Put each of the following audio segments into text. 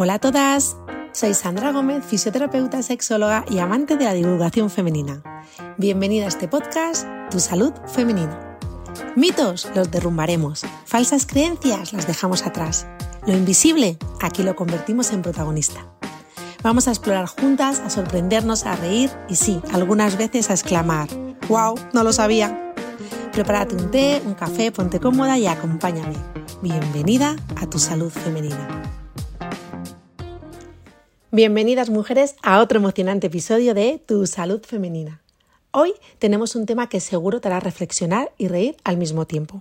Hola a todas, soy Sandra Gómez, fisioterapeuta, sexóloga y amante de la divulgación femenina. Bienvenida a este podcast, Tu Salud Femenina. Mitos los derrumbaremos, falsas creencias las dejamos atrás. Lo invisible, aquí lo convertimos en protagonista. Vamos a explorar juntas, a sorprendernos, a reír y sí, algunas veces a exclamar, ¡Wow! No lo sabía. Prepárate un té, un café, ponte cómoda y acompáñame. Bienvenida a tu salud femenina. Bienvenidas mujeres a otro emocionante episodio de Tu salud femenina. Hoy tenemos un tema que seguro te hará reflexionar y reír al mismo tiempo.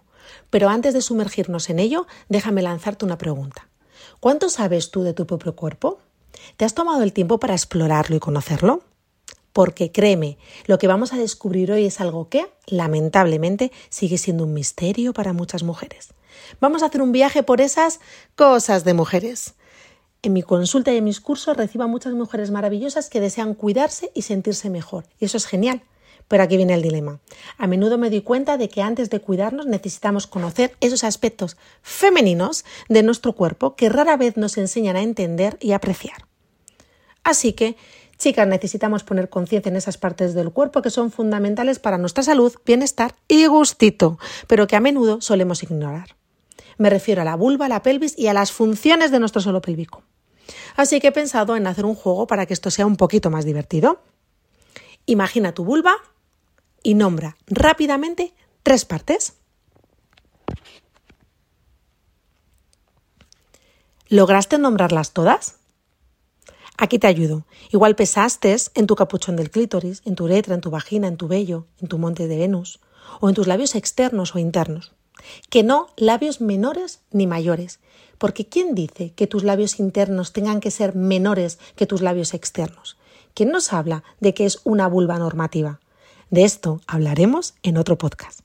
Pero antes de sumergirnos en ello, déjame lanzarte una pregunta. ¿Cuánto sabes tú de tu propio cuerpo? ¿Te has tomado el tiempo para explorarlo y conocerlo? Porque créeme, lo que vamos a descubrir hoy es algo que, lamentablemente, sigue siendo un misterio para muchas mujeres. Vamos a hacer un viaje por esas cosas de mujeres en mi consulta y en mis cursos recibo a muchas mujeres maravillosas que desean cuidarse y sentirse mejor. Y eso es genial. Pero aquí viene el dilema. A menudo me doy cuenta de que antes de cuidarnos necesitamos conocer esos aspectos femeninos de nuestro cuerpo que rara vez nos enseñan a entender y apreciar. Así que, chicas, necesitamos poner conciencia en esas partes del cuerpo que son fundamentales para nuestra salud, bienestar y gustito, pero que a menudo solemos ignorar. Me refiero a la vulva, la pelvis y a las funciones de nuestro suelo pélvico. Así que he pensado en hacer un juego para que esto sea un poquito más divertido. Imagina tu vulva y nombra rápidamente tres partes. ¿Lograste nombrarlas todas? Aquí te ayudo. Igual pesaste en tu capuchón del clítoris, en tu uretra, en tu vagina, en tu vello, en tu monte de Venus, o en tus labios externos o internos. Que no labios menores ni mayores, porque ¿quién dice que tus labios internos tengan que ser menores que tus labios externos? ¿Quién nos habla de que es una vulva normativa? De esto hablaremos en otro podcast.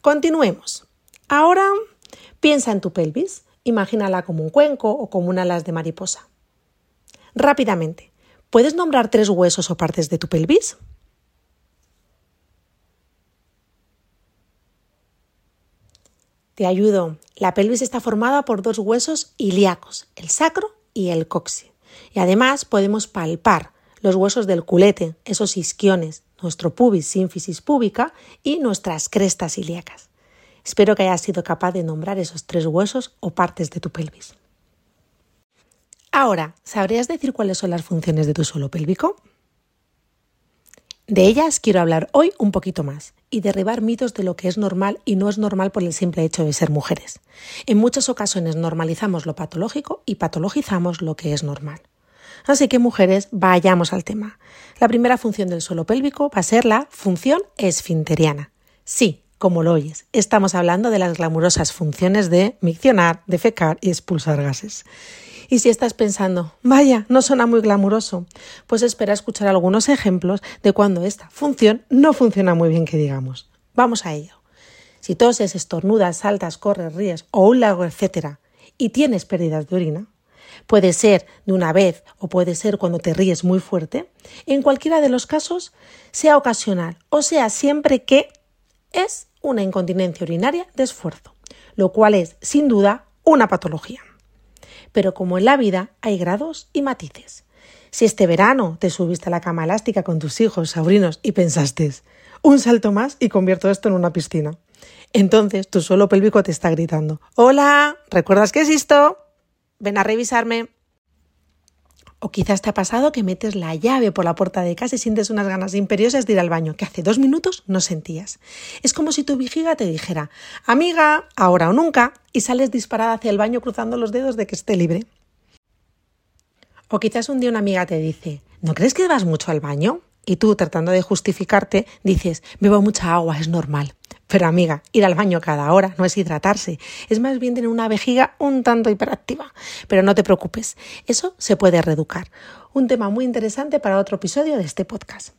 Continuemos. Ahora piensa en tu pelvis, imagínala como un cuenco o como una alas de mariposa. Rápidamente, ¿puedes nombrar tres huesos o partes de tu pelvis? Te ayudo. La pelvis está formada por dos huesos ilíacos, el sacro y el coxi. Y además podemos palpar los huesos del culete, esos isquiones, nuestro pubis, sínfisis púbica y nuestras crestas ilíacas. Espero que hayas sido capaz de nombrar esos tres huesos o partes de tu pelvis. Ahora, ¿sabrías decir cuáles son las funciones de tu suelo pélvico? De ellas quiero hablar hoy un poquito más y derribar mitos de lo que es normal y no es normal por el simple hecho de ser mujeres. En muchas ocasiones normalizamos lo patológico y patologizamos lo que es normal. Así que mujeres, vayamos al tema. La primera función del suelo pélvico va a ser la función esfinteriana. Sí, como lo oyes, estamos hablando de las glamurosas funciones de miccionar, defecar y expulsar gases. Y si estás pensando, vaya, no suena muy glamuroso, pues espera escuchar algunos ejemplos de cuando esta función no funciona muy bien que digamos. Vamos a ello. Si toses, estornudas, saltas, corres, ríes o un lago, etcétera, y tienes pérdidas de orina, puede ser de una vez o puede ser cuando te ríes muy fuerte, en cualquiera de los casos, sea ocasional o sea siempre que es una incontinencia urinaria de esfuerzo, lo cual es, sin duda, una patología pero como en la vida hay grados y matices. Si este verano te subiste a la cama elástica con tus hijos, sobrinos y pensaste, un salto más y convierto esto en una piscina. Entonces tu suelo pélvico te está gritando, hola, ¿recuerdas que existo? Ven a revisarme. O quizás te ha pasado que metes la llave por la puerta de casa y sientes unas ganas imperiosas de ir al baño que hace dos minutos no sentías. Es como si tu vigiga te dijera, amiga, ahora o nunca, y sales disparada hacia el baño cruzando los dedos de que esté libre. O quizás un día una amiga te dice, ¿no crees que vas mucho al baño? Y tú, tratando de justificarte, dices, bebo mucha agua, es normal. Pero amiga, ir al baño cada hora no es hidratarse, es más bien tener una vejiga un tanto hiperactiva. Pero no te preocupes, eso se puede reeducar. Un tema muy interesante para otro episodio de este podcast.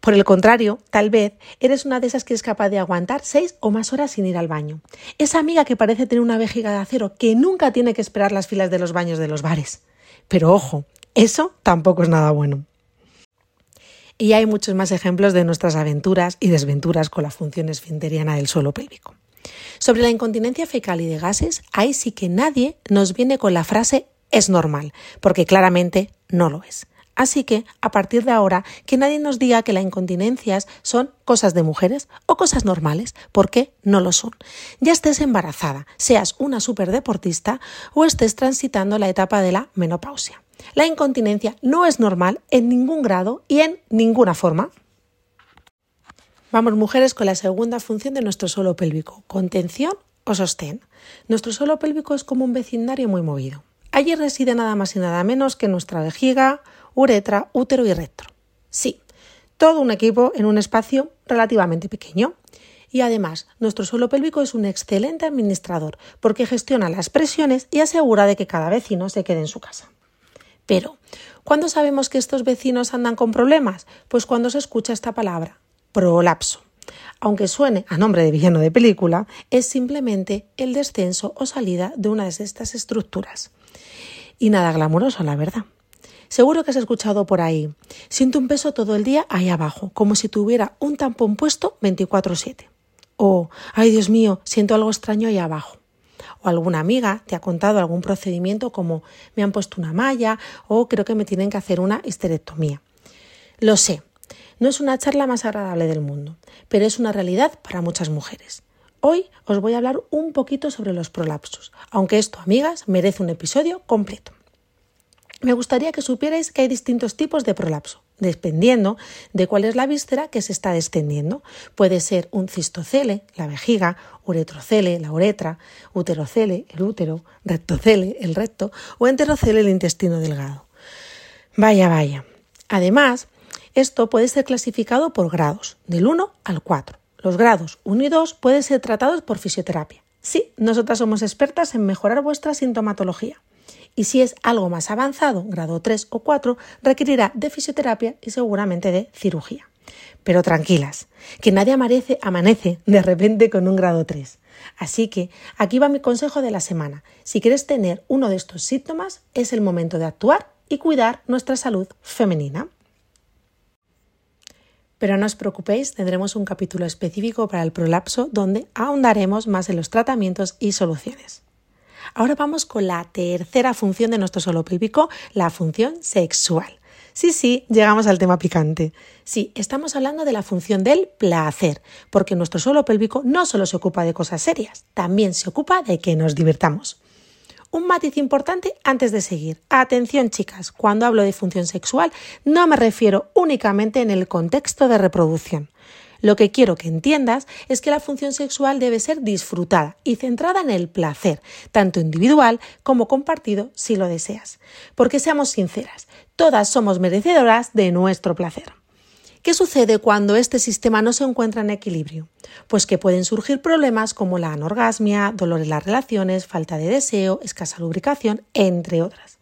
Por el contrario, tal vez eres una de esas que es capaz de aguantar seis o más horas sin ir al baño. Esa amiga que parece tener una vejiga de acero que nunca tiene que esperar las filas de los baños de los bares. Pero ojo, eso tampoco es nada bueno. Y hay muchos más ejemplos de nuestras aventuras y desventuras con la función esfinteriana del suelo pélvico. Sobre la incontinencia fecal y de gases, ahí sí que nadie nos viene con la frase es normal, porque claramente no lo es. Así que, a partir de ahora, que nadie nos diga que las incontinencias son cosas de mujeres o cosas normales, porque no lo son. Ya estés embarazada, seas una superdeportista o estés transitando la etapa de la menopausia. La incontinencia no es normal en ningún grado y en ninguna forma. Vamos, mujeres, con la segunda función de nuestro suelo pélvico, contención o sostén. Nuestro suelo pélvico es como un vecindario muy movido. Allí reside nada más y nada menos que nuestra vejiga, uretra, útero y recto. Sí, todo un equipo en un espacio relativamente pequeño. Y además, nuestro suelo pélvico es un excelente administrador porque gestiona las presiones y asegura de que cada vecino se quede en su casa. Pero, ¿cuándo sabemos que estos vecinos andan con problemas? Pues cuando se escucha esta palabra, prolapso. Aunque suene a nombre de villano de película, es simplemente el descenso o salida de una de estas estructuras. Y nada glamuroso, la verdad. Seguro que has escuchado por ahí. Siento un peso todo el día ahí abajo, como si tuviera un tampón puesto 24/7. O, ay Dios mío, siento algo extraño ahí abajo. O alguna amiga te ha contado algún procedimiento como me han puesto una malla o creo que me tienen que hacer una histerectomía. Lo sé, no es una charla más agradable del mundo, pero es una realidad para muchas mujeres. Hoy os voy a hablar un poquito sobre los prolapsos, aunque esto, amigas, merece un episodio completo. Me gustaría que supierais que hay distintos tipos de prolapso, dependiendo de cuál es la víscera que se está descendiendo. Puede ser un cistocele, la vejiga, uretrocele, la uretra, uterocele, el útero, rectocele, el recto, o enterocele, el intestino delgado. Vaya, vaya. Además, esto puede ser clasificado por grados, del 1 al 4. Los grados 1 y 2 pueden ser tratados por fisioterapia. Sí, nosotras somos expertas en mejorar vuestra sintomatología y si es algo más avanzado, grado 3 o 4, requerirá de fisioterapia y seguramente de cirugía. Pero tranquilas, que nadie amanece, amanece de repente con un grado 3. Así que aquí va mi consejo de la semana. Si quieres tener uno de estos síntomas, es el momento de actuar y cuidar nuestra salud femenina. Pero no os preocupéis, tendremos un capítulo específico para el prolapso donde ahondaremos más en los tratamientos y soluciones. Ahora vamos con la tercera función de nuestro suelo pélvico, la función sexual. Sí, sí, llegamos al tema picante. Sí, estamos hablando de la función del placer, porque nuestro suelo pélvico no solo se ocupa de cosas serias, también se ocupa de que nos divertamos. Un matiz importante antes de seguir. Atención chicas, cuando hablo de función sexual no me refiero únicamente en el contexto de reproducción. Lo que quiero que entiendas es que la función sexual debe ser disfrutada y centrada en el placer, tanto individual como compartido si lo deseas. Porque seamos sinceras, todas somos merecedoras de nuestro placer. ¿Qué sucede cuando este sistema no se encuentra en equilibrio? Pues que pueden surgir problemas como la anorgasmia, dolor en las relaciones, falta de deseo, escasa lubricación, entre otras.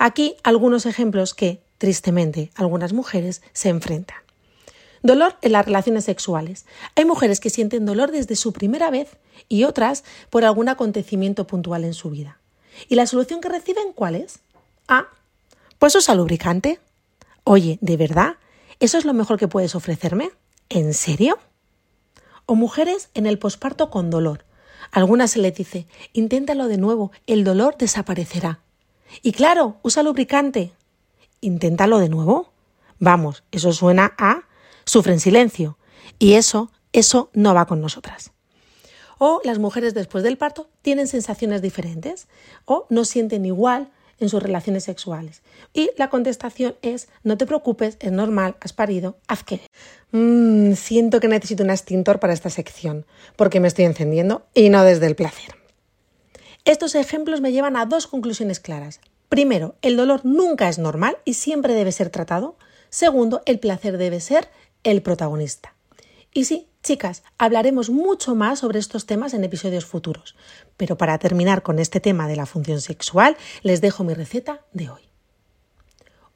Aquí algunos ejemplos que, tristemente, algunas mujeres se enfrentan. Dolor en las relaciones sexuales. Hay mujeres que sienten dolor desde su primera vez y otras por algún acontecimiento puntual en su vida. ¿Y la solución que reciben cuál es? Ah, pues usa lubricante. Oye, ¿de verdad? ¿Eso es lo mejor que puedes ofrecerme? ¿En serio? O mujeres en el posparto con dolor. algunas se les dice, inténtalo de nuevo, el dolor desaparecerá. Y claro, usa lubricante. Inténtalo de nuevo. Vamos, eso suena a sufre en silencio. Y eso, eso no va con nosotras. O las mujeres después del parto tienen sensaciones diferentes o no sienten igual en sus relaciones sexuales. Y la contestación es, no te preocupes, es normal, has parido, haz que. Mm, siento que necesito un extintor para esta sección, porque me estoy encendiendo y no desde el placer. Estos ejemplos me llevan a dos conclusiones claras. Primero, el dolor nunca es normal y siempre debe ser tratado. Segundo, el placer debe ser el protagonista. Y sí, chicas, hablaremos mucho más sobre estos temas en episodios futuros. Pero para terminar con este tema de la función sexual, les dejo mi receta de hoy.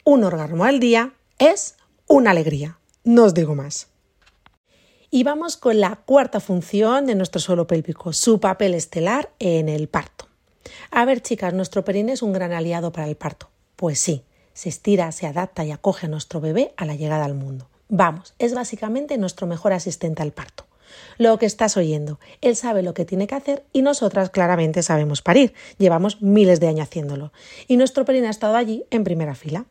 Un orgasmo al día es una alegría. No os digo más. Y vamos con la cuarta función de nuestro suelo pélvico, su papel estelar en el parto. A ver, chicas, nuestro perine es un gran aliado para el parto. Pues sí, se estira, se adapta y acoge a nuestro bebé a la llegada al mundo. Vamos, es básicamente nuestro mejor asistente al parto. Lo que estás oyendo. Él sabe lo que tiene que hacer y nosotras claramente sabemos parir. Llevamos miles de años haciéndolo. Y nuestro Perín ha estado allí en primera fila.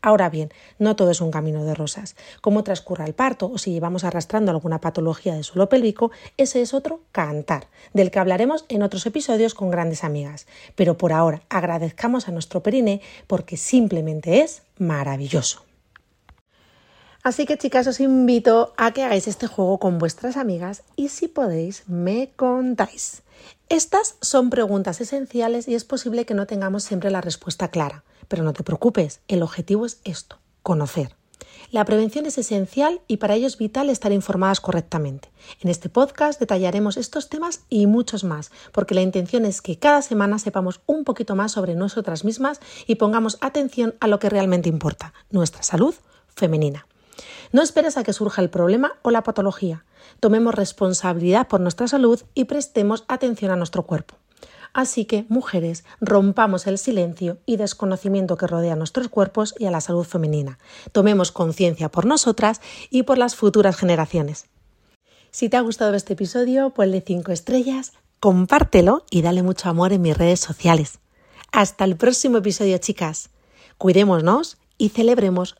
Ahora bien, no todo es un camino de rosas. Cómo transcurra el parto o si llevamos arrastrando alguna patología de suelo pélvico, ese es otro cantar, del que hablaremos en otros episodios con grandes amigas. Pero por ahora agradezcamos a nuestro periné porque simplemente es maravilloso. Así que chicas, os invito a que hagáis este juego con vuestras amigas y si podéis, me contáis. Estas son preguntas esenciales y es posible que no tengamos siempre la respuesta clara. Pero no te preocupes, el objetivo es esto, conocer. La prevención es esencial y para ello es vital estar informadas correctamente. En este podcast detallaremos estos temas y muchos más, porque la intención es que cada semana sepamos un poquito más sobre nosotras mismas y pongamos atención a lo que realmente importa, nuestra salud femenina. No esperes a que surja el problema o la patología. Tomemos responsabilidad por nuestra salud y prestemos atención a nuestro cuerpo. Así que, mujeres, rompamos el silencio y desconocimiento que rodea a nuestros cuerpos y a la salud femenina. Tomemos conciencia por nosotras y por las futuras generaciones. Si te ha gustado este episodio, ponle 5 estrellas, compártelo y dale mucho amor en mis redes sociales. Hasta el próximo episodio, chicas. Cuidémonos y celebremos